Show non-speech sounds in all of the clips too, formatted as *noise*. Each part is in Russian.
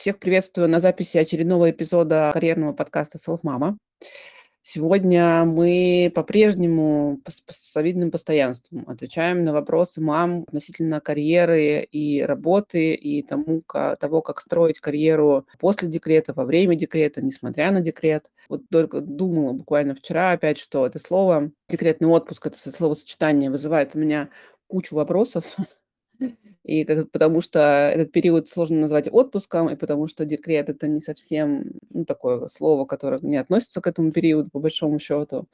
Всех приветствую на записи очередного эпизода карьерного подкаста Self Mama. Сегодня мы по-прежнему с завидным постоянством отвечаем на вопросы мам относительно карьеры и работы, и тому, того, как строить карьеру после декрета, во время декрета, несмотря на декрет. Вот только думала буквально вчера опять, что это слово «декретный отпуск», это словосочетание вызывает у меня кучу вопросов, И как потому что этот период сложно назвать отпуском, и потому что декрет- это не совсем, ну, такое слово, которое не относится к этому периоду, по большому счету.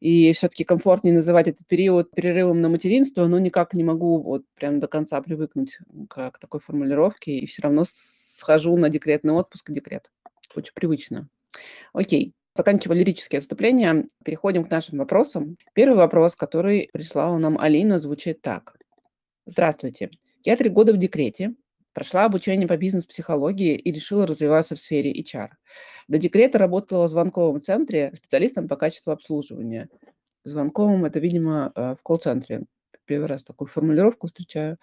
И все таки комфортнее называть этот период перерывом на материнство, но никак не могу вот прям до конца привыкнуть к к такой формулировке, и все равно схожу на декретный отпуск и декрет. Очень привычно. Окей, заканчивая лирические отступления, переходим к нашим вопросам. Первый вопрос, который прислала нам Алина, звучит так: Здравствуйте. Я три года в декрете, прошла обучение по бизнес-психологии и решила развиваться в сфере HR. До декрета работала в звонковом центре специалистом по качеству обслуживания. Звонковым это, видимо, э, в колл-центре. Первый раз такую формулировку встречаю.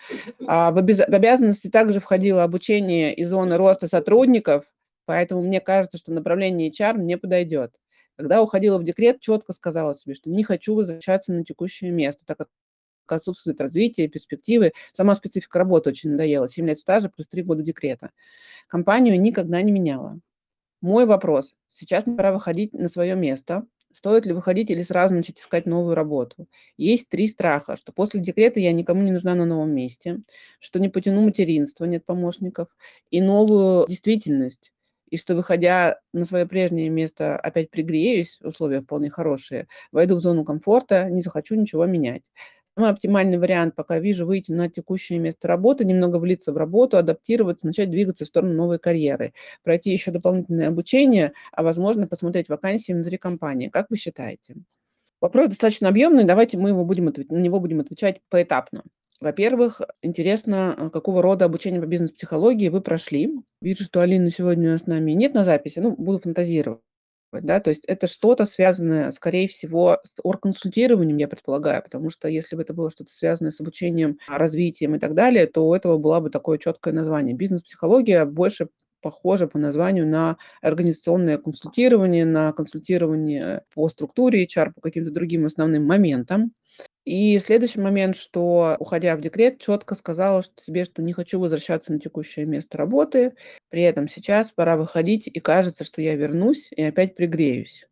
А в, обяз... в обязанности также входило обучение и зоны роста сотрудников, поэтому мне кажется, что направление HR мне подойдет. Когда уходила в декрет, четко сказала себе, что не хочу возвращаться на текущее место, так как отсутствует развитие, перспективы. Сама специфика работы очень надоела. 7 лет стажа плюс 3 года декрета. Компанию никогда не меняла. Мой вопрос. Сейчас мне пора выходить на свое место. Стоит ли выходить или сразу начать искать новую работу? Есть три страха, что после декрета я никому не нужна на новом месте, что не потяну материнство, нет помощников, и новую действительность, и что, выходя на свое прежнее место, опять пригреюсь, условия вполне хорошие, войду в зону комфорта, не захочу ничего менять. Самый оптимальный вариант, пока вижу, выйти на текущее место работы, немного влиться в работу, адаптироваться, начать двигаться в сторону новой карьеры, пройти еще дополнительное обучение, а возможно посмотреть вакансии внутри компании. Как вы считаете? Вопрос достаточно объемный, давайте мы его будем, на него будем отвечать поэтапно. Во-первых, интересно, а, какого рода обучение по бизнес-психологии вы прошли. Вижу, что Алины сегодня с нами нет на записи, ну, буду фантазировать да, то есть это что-то связанное, скорее всего, с оргконсультированием, я предполагаю, потому что если бы это было что-то связанное с обучением, а, развитием и так далее, то у этого было бы такое четкое название. Бизнес-психология больше похоже по названию на организационное консультирование, на консультирование по структуре HR, по каким-то другим основным моментам. И следующий момент, что, уходя в декрет, четко сказала что себе, что не хочу возвращаться на текущее место работы. При этом сейчас пора выходить, и кажется, что я вернусь и опять пригреюсь.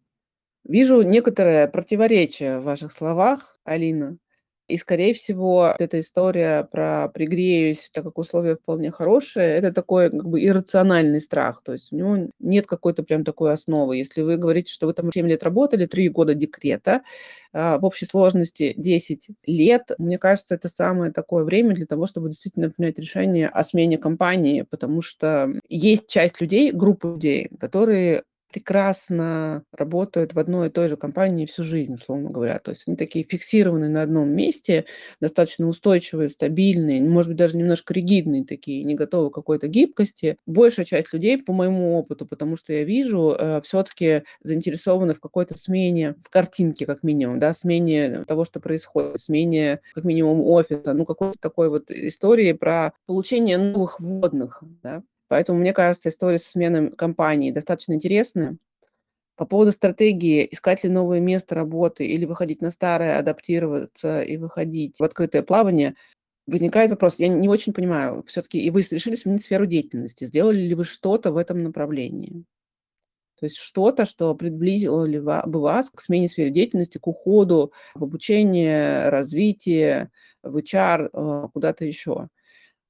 Вижу некоторое противоречие в ваших словах, Алина. И, скорее всего, эта история про «пригреюсь», так как условия вполне хорошие, это такой как бы иррациональный страх. То есть у него нет какой-то прям такой основы. Если вы говорите, что вы там 7 лет работали, 3 года декрета, а, в общей сложности 10 лет, мне кажется, это самое такое время для того, чтобы действительно принять решение о смене компании, потому что есть часть людей, группа людей, которые прекрасно работают в одной и той же компании всю жизнь, условно говоря. То есть они такие фиксированные на одном месте, достаточно устойчивые, стабильные, может быть, даже немножко ригидные такие, не готовы к какой-то гибкости. Большая часть людей, по моему опыту, потому что я вижу, э, все-таки заинтересованы в какой-то смене картинки, как минимум, да, смене того, что происходит, смене, как минимум, офиса, ну, какой-то такой вот истории про получение новых вводных, да, Поэтому, мне кажется, история со сменой компании достаточно интересная. По поводу стратегии, искать ли новое место работы или выходить на старое, адаптироваться и выходить в открытое плавание, возникает вопрос, я не очень понимаю, все-таки и вы решили сменить сферу деятельности, сделали ли вы что-то в этом направлении? То есть что-то, что приблизило ли бы вас к смене сферы деятельности, к уходу в обучение, развитие, в HR, э, куда-то еще.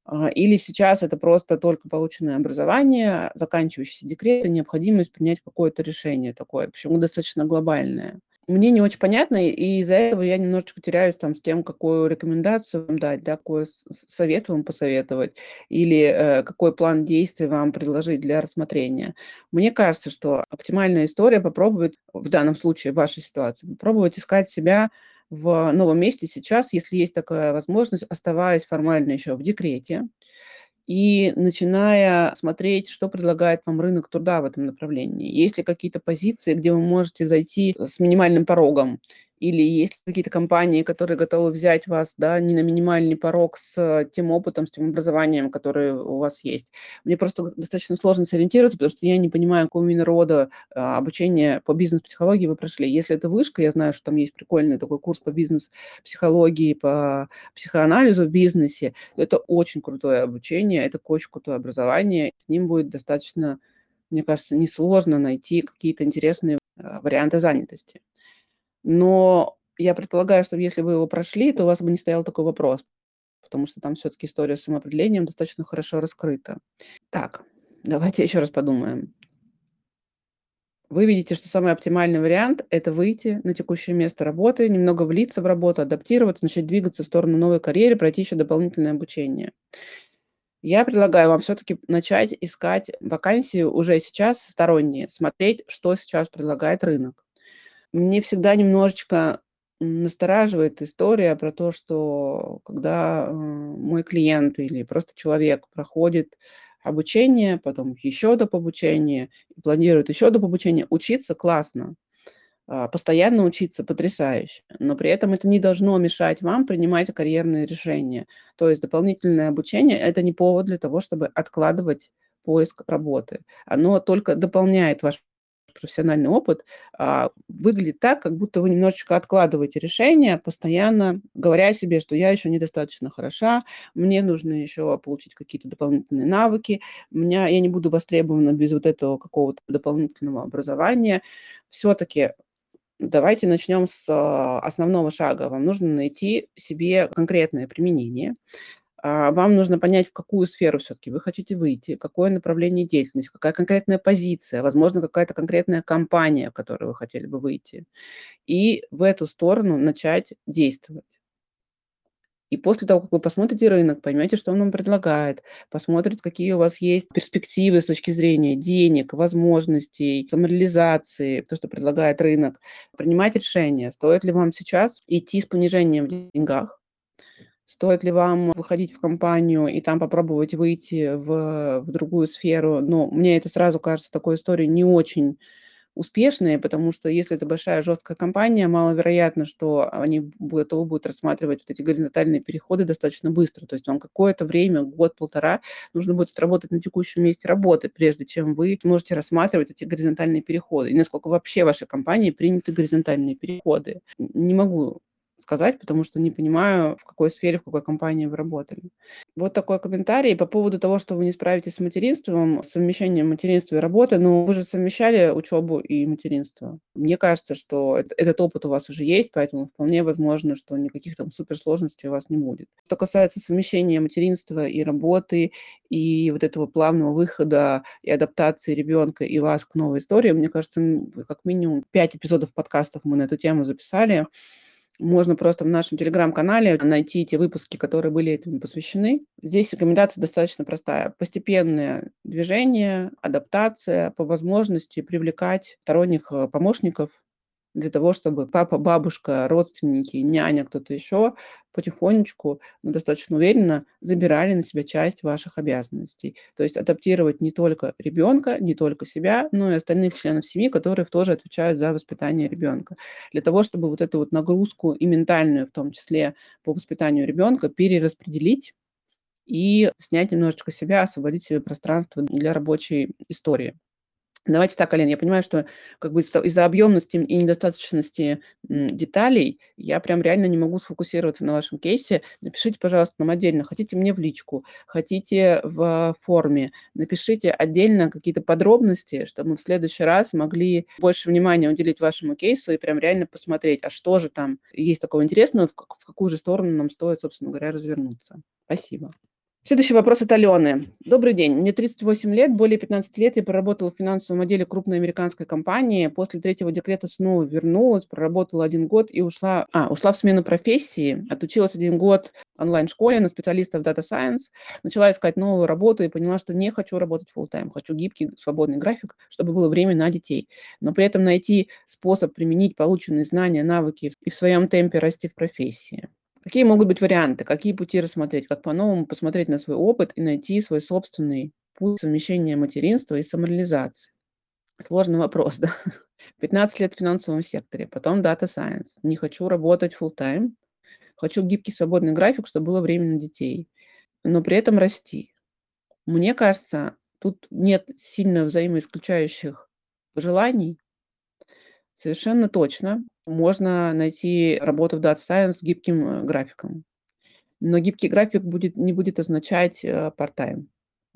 А, или сейчас это просто только полученное образование, заканчивающийся декрет и необходимость принять какое-то решение такое, почему достаточно глобальное. Мне не очень понятно, и из-за этого я немножечко теряюсь там с тем, какую рекомендацию вам дать, да, какой совет вам посоветовать или э, какой план действий вам предложить для рассмотрения. Мне кажется, что оптимальная история попробовать, в данном случае, в вашей ситуации, попробовать искать себя в новом месте сейчас, если есть такая возможность, оставаясь формально еще в декрете и начиная смотреть, что предлагает вам рынок труда в этом направлении. Есть ли какие-то позиции, где вы можете зайти с минимальным порогом Или есть какие-то компании, которые готовы взять вас, да, не на минимальный порог с тем опытом, с тем образованием, которое у вас есть. Мне просто достаточно сложно сориентироваться, потому что я не понимаю, какого именно рода, а, обучения по бизнес-психологии вы прошли. Если это вышка, я знаю, что там есть прикольный такой курс по бизнес-психологии, по психоанализу в бизнесе. Это очень крутое обучение, это очень крутое образование. С ним будет достаточно, мне кажется, несложно найти какие-то интересные, а, варианты занятости. Но я предполагаю, что если вы его прошли, то у вас бы не стоял такой вопрос, потому что там всё-таки история с самоопределением достаточно хорошо раскрыта. Так, давайте еще раз подумаем. Вы видите, что самый оптимальный вариант- это выйти на текущее место работы, немного влиться в работу, адаптироваться, начать двигаться в сторону новой карьеры, пройти еще дополнительное обучение. Я предлагаю вам всё-таки начать искать вакансии уже сейчас сторонние, смотреть, что сейчас предлагает рынок. Мне всегда немножечко, настораживает история про то, что когда, э, мой клиент или просто человек проходит обучение, потом еще доп. обучение, планирует еще доп. обучение. Учиться классно, а, постоянно учиться потрясающе, но при этом это не должно мешать вам принимать карьерные решения. То есть дополнительное обучение- это не повод для того, чтобы откладывать поиск работы. Оно только дополняет ваш профессиональный опыт. А, выглядит так, как будто вы немножечко откладываете решение, постоянно говоря себе, что я еще недостаточно хороша, мне нужно еще получить какие-то дополнительные навыки, меня я не буду востребована без вот этого какого-то дополнительного образования. Всё-таки давайте начнем с, а, основного шага. Вам нужно найти себе конкретное применение. А, вам нужно понять, в какую сферу всё-таки вы хотите выйти, какое направление деятельности, какая конкретная позиция, возможно, какая-то конкретная компания, в которую вы хотели бы выйти. И в эту сторону начать действовать. И после того, как вы посмотрите рынок, поймете, что он вам предлагает, посмотрите, какие у вас есть перспективы с точки зрения денег, возможностей, самореализации, то, что предлагает рынок, принимать решение, стоит ли вам сейчас идти с понижением в деньгах, стоит ли вам выходить в компанию и там попробовать выйти в в другую сферу. Но мне это сразу кажется такой историей не очень успешной, потому что если это большая жесткая компания, маловероятно, что они готовы будут рассматривать вот эти горизонтальные переходы достаточно быстро. То есть вам какое-то время, год-полтора, нужно будет отработать на текущем месте работы, прежде чем вы сможете рассматривать эти горизонтальные переходы. И насколько вообще в вашей компании приняты горизонтальные переходы. Не могу сказать, потому что не понимаю, в какой сфере, в какой компании вы работали. Вот такой комментарий по поводу того, что вы не справитесь с материнством, с совмещением материнства и работы. Но вы же совмещали учебу и материнство. Мне кажется, что эт этот опыт у вас уже есть, поэтому вполне возможно, что никаких там суперсложностей у вас не будет. Что касается совмещения материнства и работы, и вот этого плавного выхода, и адаптации ребенка, и вас к новой истории, мне кажется, как минимум 5 эпизодов подкастов мы на эту тему записали. Можно просто в нашем телеграм-канале найти те выпуски, которые были этому посвящены. Здесь рекомендация достаточно простая: постепенное движение, адаптация, по возможности привлекать сторонних, э, помощников для того, чтобы папа, бабушка, родственники, няня, кто-то еще потихонечку, но достаточно уверенно забирали на себя часть ваших обязанностей. То есть адаптировать не только ребенка, не только себя, но и остальных членов семьи, которые тоже отвечают за воспитание ребенка. Для того, чтобы вот эту вот нагрузку, и ментальную в том числе, по воспитанию ребенка перераспределить и снять немножечко себя, освободить себе пространство для рабочей истории. Давайте так, Ален, я понимаю, что как бы из-за объемности и недостаточности, деталей я прям реально не могу сфокусироваться на вашем кейсе. Напишите, пожалуйста, нам отдельно, хотите мне в личку, хотите в форме, напишите отдельно какие-то подробности, чтобы мы в следующий раз могли больше внимания уделить вашему кейсу и прям реально посмотреть, а что же там есть такого интересного, в какую же сторону нам стоит, собственно говоря, развернуться. Спасибо. Следующий вопрос от Алены. Добрый день. Мне 38 лет, более 15 лет я проработала в финансовом отделе крупной американской компании. После третьего декрета снова вернулась, проработала 1 год и ушла а, ушла в смену профессии, отучилась 1 год онлайн-школе на специалиста в Data Science, начала искать новую работу и поняла, что не хочу работать full-time, хочу гибкий, свободный график, чтобы было время на детей. Но при этом найти способ применить полученные знания, навыки и в своем темпе расти в профессии. Какие могут быть варианты, какие пути рассмотреть, как по-новому посмотреть на свой опыт и найти свой собственный путь совмещения материнства и самореализации? Сложный вопрос, да? *laughs* 15 лет в финансовом секторе, потом Data Science. Не хочу работать full-time, хочу гибкий свободный график, чтобы было время на детей, но при этом расти. Мне кажется, тут нет сильно взаимоисключающих желаний. Совершенно точно можно найти работу в Data Science с гибким, э, графиком. Но гибкий график будет не будет означать, э, part-time,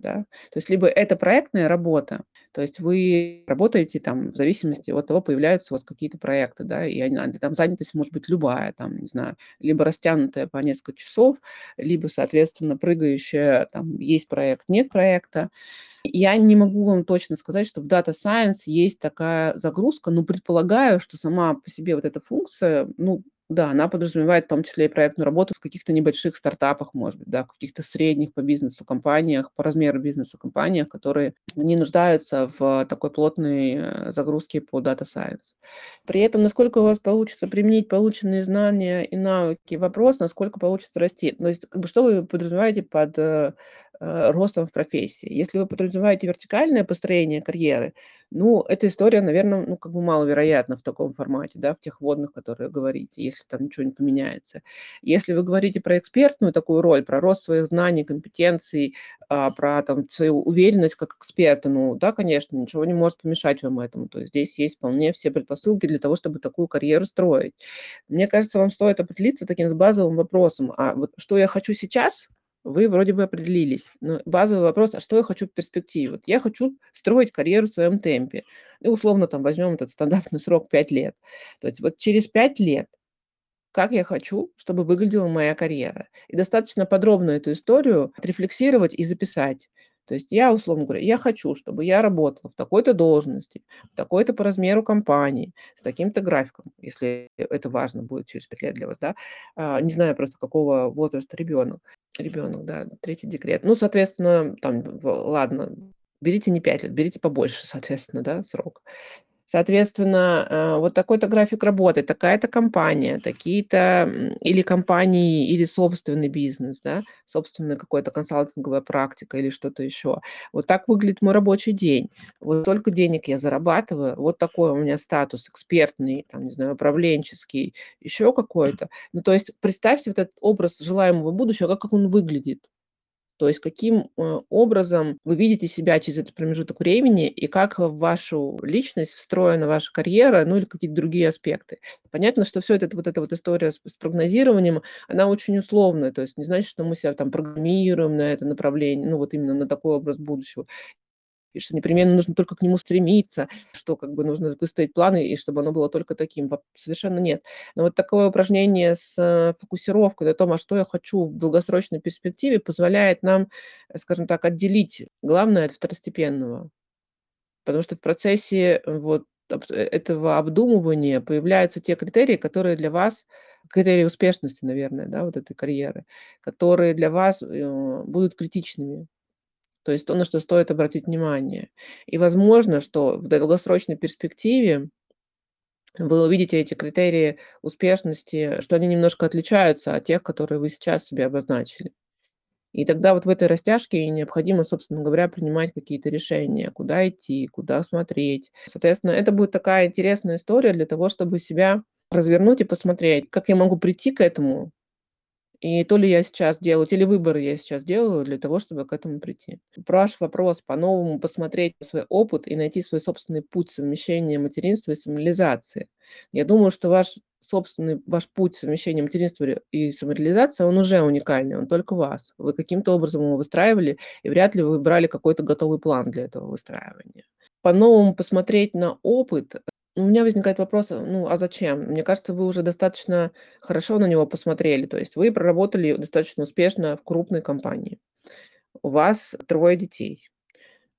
да. То есть либо это проектная работа, то есть вы работаете там в зависимости от того, появляются у вас какие-то проекты, да, и они а, там занятость может быть любая, там, не знаю, либо растянутая по несколько часов, либо, соответственно, прыгающая, там, есть проект, нет проекта. Я не могу вам точно сказать, что в Data Science есть такая загрузка, но предполагаю, что сама по себе вот эта функция, ну да, она подразумевает в том числе и проектную работу в каких-то небольших стартапах, может быть, да, в каких-то средних по бизнесу компаниях, по размеру бизнеса компаниях, которые не нуждаются в такой плотной э, загрузке по Data Science. При этом, насколько у вас получится применить полученные знания и навыки, вопрос, насколько получится расти. То есть, как бы, что вы подразумеваете под э, ростом в профессии? Если вы подразумеваете вертикальное построение карьеры, ну, эта история, наверное, ну, как бы маловероятна в таком формате, да, в тех вводных, которые говорите, если там ничего не поменяется. Если вы говорите про экспертную такую роль, про рост своих знаний, компетенций, а, про там свою уверенность как эксперта, ну, да, конечно, ничего не может помешать вам этому. То есть здесь есть вполне все предпосылки для того, чтобы такую карьеру строить. Мне кажется, вам стоит определиться таким с базовым вопросом, а вот что я хочу сейчас – вы вроде бы определились. Но базовый вопрос, а что я хочу в перспективе? Вот я хочу строить карьеру в своем темпе. И условно там возьмем этот стандартный *laughs* срок 5 лет. То есть вот через 5 лет как я хочу, чтобы выглядела моя карьера. И достаточно подробно эту историю отрефлексировать и записать. То есть я, условно говоря, я хочу, чтобы я работала в такой-то должности, в такой-то по размеру компании, с таким-то графиком, если это важно будет через 5 лет для вас, да. А, не знаю просто, какого возраста ребенок. Ребенок, да, третий декрет. Ну, соответственно, там, ладно, берите не 5 лет, берите побольше, *laughs* соответственно, да, срок. Соответственно, э, вот такой-то график работы, такая-то компания, такие-то или компании, или собственный бизнес, да, собственная какая-то консалтинговая практика или что-то еще. Вот так выглядит мой рабочий день. Вот только денег я зарабатываю, вот такой у меня статус экспертный, там, не знаю, управленческий, еще какой-то. Ну, то есть представьте вот этот образ желаемого будущего, как он выглядит. То есть каким э, образом вы видите себя через этот промежуток времени и как в вашу личность встроена ваша карьера, ну или какие-то другие аспекты. Понятно, что все это, вот эта вот история с, с прогнозированием, она очень условная, то есть не значит, что мы себя там программируем на это направление, ну вот именно на такой образ будущего и что непременно нужно только к нему стремиться, что как бы нужно выставить планы, и чтобы оно было только таким. Совершенно нет. Но вот такое упражнение с э, фокусировкой на том, а что я хочу в долгосрочной перспективе, позволяет нам, э, скажем так, отделить главное от второстепенного. Потому что в процессе э, вот этого обдумывания появляются те критерии, которые для вас, критерии успешности, наверное, да, вот этой карьеры, которые для вас будут критичными. То есть то, на что стоит обратить внимание. И возможно, что в долгосрочной перспективе вы увидите эти критерии успешности, что они немножко отличаются от тех, которые вы сейчас себе обозначили. И тогда вот в этой растяжке необходимо, собственно говоря, принимать какие-то решения, куда идти, куда смотреть. Соответственно, это будет такая интересная история для того, чтобы себя развернуть и посмотреть, как я могу прийти к этому, и то ли я сейчас делаю, телевыборы я сейчас делаю для того, чтобы к этому прийти. Ваш вопрос по-новому посмотреть свой опыт и найти свой собственный путь совмещения материнства и самореализации. Я думаю, что ваш собственный ваш путь совмещения материнства и самореализации, он уже уникальный, он только вас. Вы каким-то образом его выстраивали, и вряд ли вы брали какой-то готовый план для этого выстраивания. По-новому посмотреть на опыт у меня возникает вопрос, э, ну, а зачем? Мне кажется, вы уже достаточно хорошо на него посмотрели. То есть вы проработали достаточно успешно в крупной компании. У вас трое детей.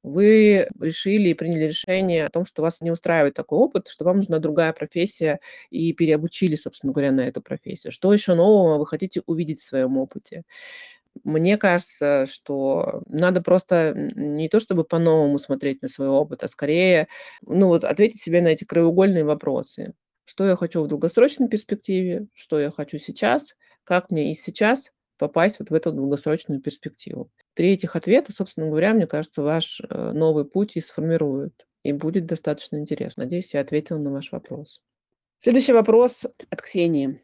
Вы решили и приняли решение о том, что вас не устраивает такой опыт, что вам нужна другая профессия, и переобучили, собственно говоря, на эту профессию. Что еще нового вы хотите увидеть в своем опыте? Мне кажется, что надо просто не то чтобы по-новому смотреть на свой опыт, а скорее, ну вот ответить себе на эти краеугольные вопросы. Что я хочу в долгосрочной перспективе, что я хочу сейчас, как мне и сейчас попасть вот в эту долгосрочную перспективу. Три этих ответа, собственно говоря, мне кажется, ваш э, новый путь и сформирует. и будет достаточно интересно. Надеюсь, я ответила на ваш вопрос. Следующий вопрос от Ксении.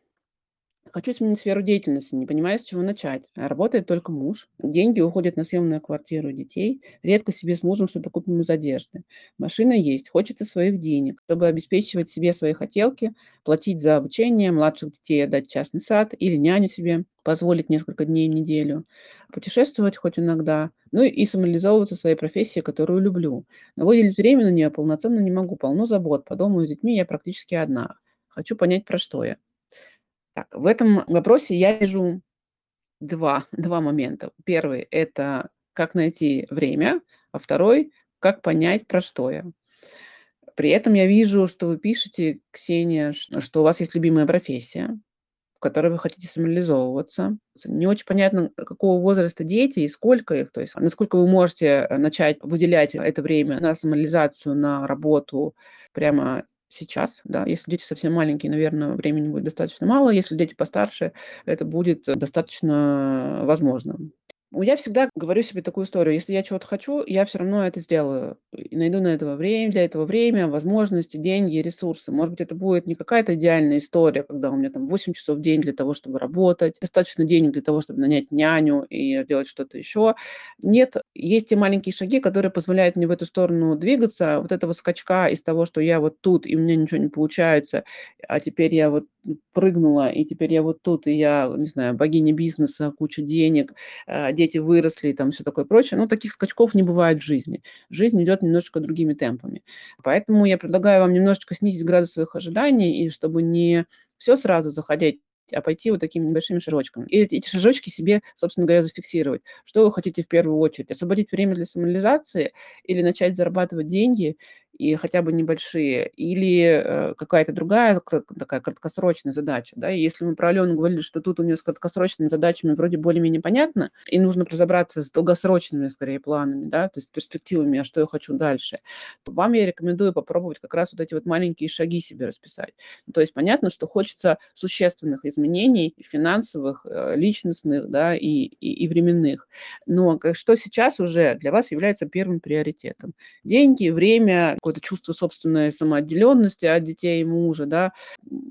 Хочу сменить сферу деятельности, не понимаю, с чего начать. Работает только муж. Деньги уходят на съемную квартиру детей. Редко себе с мужем что-то купим из одежды. Машина есть. Хочется своих денег, чтобы обеспечивать себе свои хотелки, платить за обучение, младших детей отдать в частный сад или няню себе, позволить несколько дней в неделю, путешествовать хоть иногда, ну и самореализовываться в своей профессии, которую люблю. Но выделить время на нее полноценно не могу. Полно забот. По дому и с детьми я практически одна. Хочу понять, про что я. Так, в этом вопросе я вижу два, *laughs* два момента. Первый– это как найти время, а второй– как понять, про что я. При этом я вижу, что вы пишете, Ксения, что у вас есть любимая профессия, в которой вы хотите самореализовываться. Не очень понятно, какого возраста дети и сколько их, то есть насколько вы можете э, начать выделять это время на самореализацию, на работу прямо сейчас, да. Если дети совсем маленькие, наверное, времени будет достаточно мало. Если дети постарше, это будет достаточно возможно. Я всегда говорю себе такую историю: если я чего-то хочу, я все равно это сделаю. И найду на этого время для этого время, возможности, деньги, ресурсы. Может быть, это будет не какая-то идеальная история, когда у меня там 8 часов в день для того, чтобы работать, достаточно денег для того, чтобы нанять няню и делать что-то еще. Нет, есть те маленькие шаги, которые позволяют мне в эту сторону двигаться. Вот этого скачка из того, что я вот тут, и у меня ничего не получается, а теперь я вот прыгнула, и теперь я вот тут, и я, не знаю, богиня бизнеса, куча денег, а, дети выросли и там все такое прочее. Но таких скачков не бывает в жизни. Жизнь идет немножечко другими темпами. Поэтому я предлагаю вам немножечко снизить градус своих ожиданий, и чтобы не все сразу заходить а пойти вот такими небольшими шажочками. И эти шажочки себе, собственно говоря, зафиксировать. Что вы хотите в первую очередь? Освободить время для самореализации или начать зарабатывать деньги и хотя бы небольшие, или э, какая-то другая такая краткосрочная задача. Да? И если мы про Алену говорили, что тут у нее с краткосрочными задачами вроде более-менее понятно, и нужно разобраться с долгосрочными, скорее, планами, да, то есть перспективами, а что я хочу дальше, то вам я рекомендую попробовать как раз вот эти вот маленькие шаги себе расписать. Ну, то есть понятно, что хочется существенных изменений финансовых, э, личностных, да, и, и, и временных. Но что сейчас уже для вас является первым приоритетом? Деньги, время, какое-то чувство собственной самоотделенности от детей и мужа, да,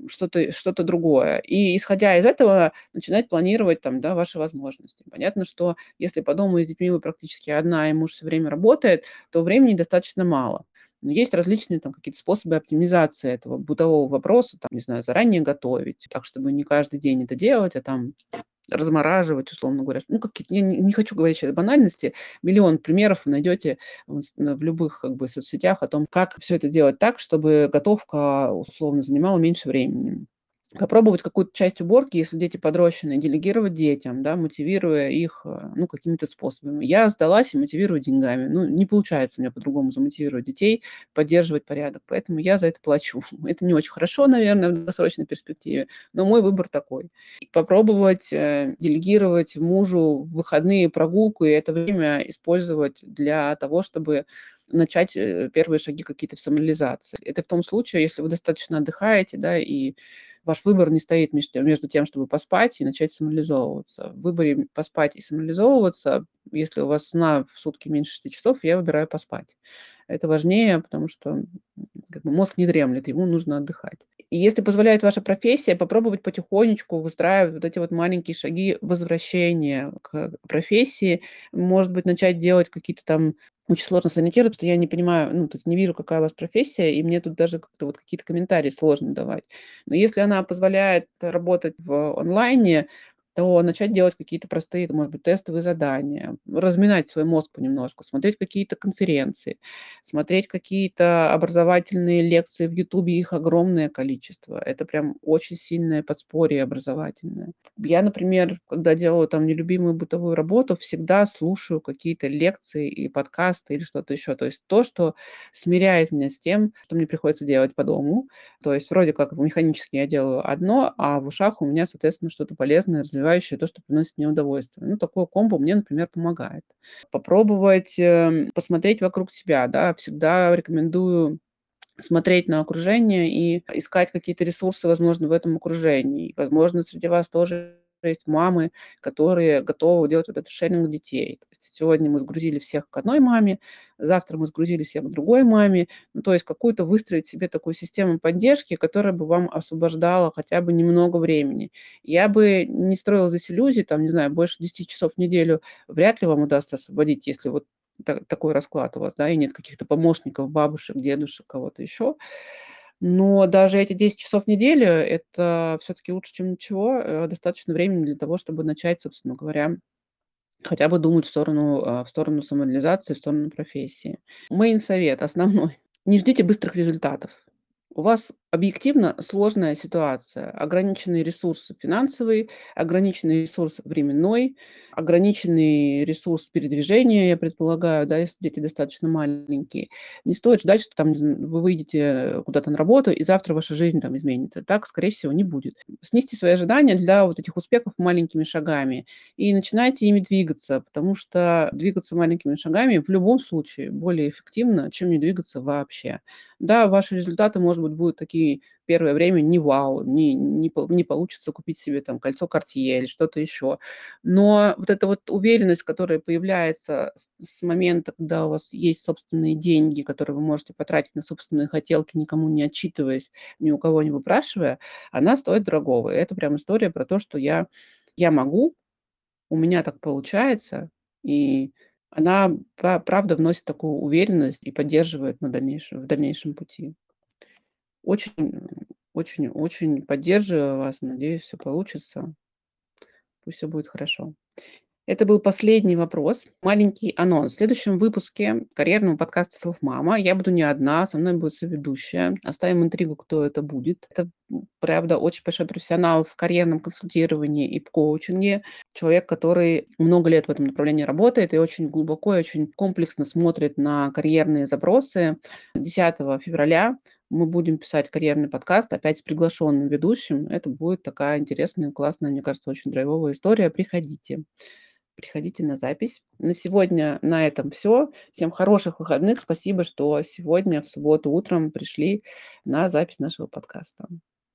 что-то что другое. И исходя из этого начинать планировать там, да, ваши возможности. Понятно, что если по дому и с детьми вы практически одна, и муж все время работает, то времени достаточно мало. Есть различные там какие-то способы оптимизации этого бытового вопроса, там, не знаю, заранее готовить, так, чтобы не каждый день это делать, а там размораживать, условно говоря. Ну, какие-то, я не, не хочу говорить сейчас банальности, миллион примеров вы найдете в любых как бы соцсетях о том, как все это делать так, чтобы готовка условно занимала меньше времени попробовать какую-то часть уборки, если дети подрощенные, делегировать детям, да, мотивируя их, э, ну, какими-то способами. Я сдалась и мотивирую деньгами. Ну, не получается мне по-другому замотивировать детей, поддерживать порядок, поэтому я за это плачу. *laughs* Это не очень хорошо, наверное, в долгосрочной перспективе, но мой выбор такой. Попробовать э, делегировать мужу выходные прогулку и это время использовать для того, чтобы начать э, первые шаги какие-то в самореализации. Это в том случае, если вы достаточно отдыхаете, да, и ваш выбор не стоит между тем, чтобы поспать и начать самореализовываться. В выборе поспать и самореализовываться, если у вас сна в сутки меньше 6 часов, я выбираю поспать. Это важнее, потому что как бы, мозг не дремлет, ему нужно отдыхать. И если позволяет ваша профессия, попробовать потихонечку выстраивать вот эти вот маленькие шаги возвращения к профессии. Может быть, начать делать какие-то там очень сложно сориентироваться, что я не понимаю, ну, то есть не вижу, какая у вас профессия, и мне тут даже как-то вот какие-то комментарии сложно давать. Но если она позволяет работать в онлайне, то начать делать какие-то простые, может быть, тестовые задания, разминать свой мозг понемножку, смотреть какие-то конференции, смотреть какие-то образовательные лекции в Ютубе, их огромное количество. Это прям очень сильное подспорье образовательное. Я, например, когда делаю там нелюбимую бытовую работу, всегда слушаю какие-то лекции и подкасты или что-то еще. То есть то, что смиряет меня с тем, что мне приходится делать по дому. То есть вроде как механически я делаю одно, а в ушах у меня, соответственно, что-то полезное развивается развивающее, то, что приносит мне удовольствие. Ну, такое комбо мне, например, помогает. Попробовать э, посмотреть вокруг себя, да, всегда рекомендую смотреть на окружение и искать какие-то ресурсы, возможно, в этом окружении. Возможно, среди вас тоже есть мамы, которые готовы делать вот этот шеринг детей. То есть сегодня мы сгрузили всех к одной маме, завтра мы сгрузили всех к другой маме. Ну, то есть какую-то выстроить себе такую систему поддержки, которая бы вам освобождала хотя бы немного времени. Я бы не строила здесь иллюзий, там, не знаю, больше 10 часов в неделю вряд ли вам удастся освободить, если вот та такой расклад у вас, да, и нет каких-то помощников, бабушек, дедушек, кого-то еще. Но даже эти 10 часов в неделю- это всё-таки лучше, чем ничего. Э, достаточно времени для того, чтобы начать, собственно говоря, хотя бы думать в сторону, а, в сторону самореализации, в сторону профессии. Main совет основной: не ждите быстрых результатов. У вас объективно сложная ситуация, ограниченные ресурсы финансовые, ограниченный ресурс временной, ограниченный ресурс передвижения, я предполагаю, да, если дети достаточно маленькие. Не стоит ждать, что там, вы выйдете куда-то на работу, и завтра ваша жизнь там изменится. Так, скорее всего, не будет. Снизьте свои ожидания для вот этих успехов маленькими шагами и начинайте ими двигаться, потому что двигаться маленькими шагами в любом случае более эффективно, чем не двигаться вообще. Да, ваши результаты, может быть, будут такие первое время не вау, не не не получится купить себе там кольцо Cartier или что-то еще. Но вот эта вот уверенность, которая появляется с с момента, когда у вас есть собственные деньги, которые вы можете потратить на собственные хотелки, никому не отчитываясь, ни у кого не выпрашивая, она стоит дорогого. И это прям история про то, что я я могу, у меня так получается, и она правда вносит такую уверенность и поддерживает на дальнейшем в дальнейшем пути. Очень, очень очень поддерживаю вас, надеюсь, всё получится. Пусть всё будет хорошо. Это был последний вопрос. Маленький анонс. В следующем выпуске карьерного подкаста "Селфмама" я буду не одна, со мной будет соведущая. Оставим интригу, кто это будет. Это, правда, очень большой профессионал в карьерном консультировании и в коучинге. Человек, который много лет в этом направлении работает и очень глубоко и очень комплексно смотрит на карьерные запросы. 10 февраля мы будем писать карьерный подкаст опять с приглашенным ведущим. Это будет такая интересная, классная, мне кажется, очень драйвовая история. Приходите. Приходите на запись. На сегодня на этом всё. Всем хороших выходных. Спасибо, что сегодня, в субботу утром, пришли на запись нашего подкаста.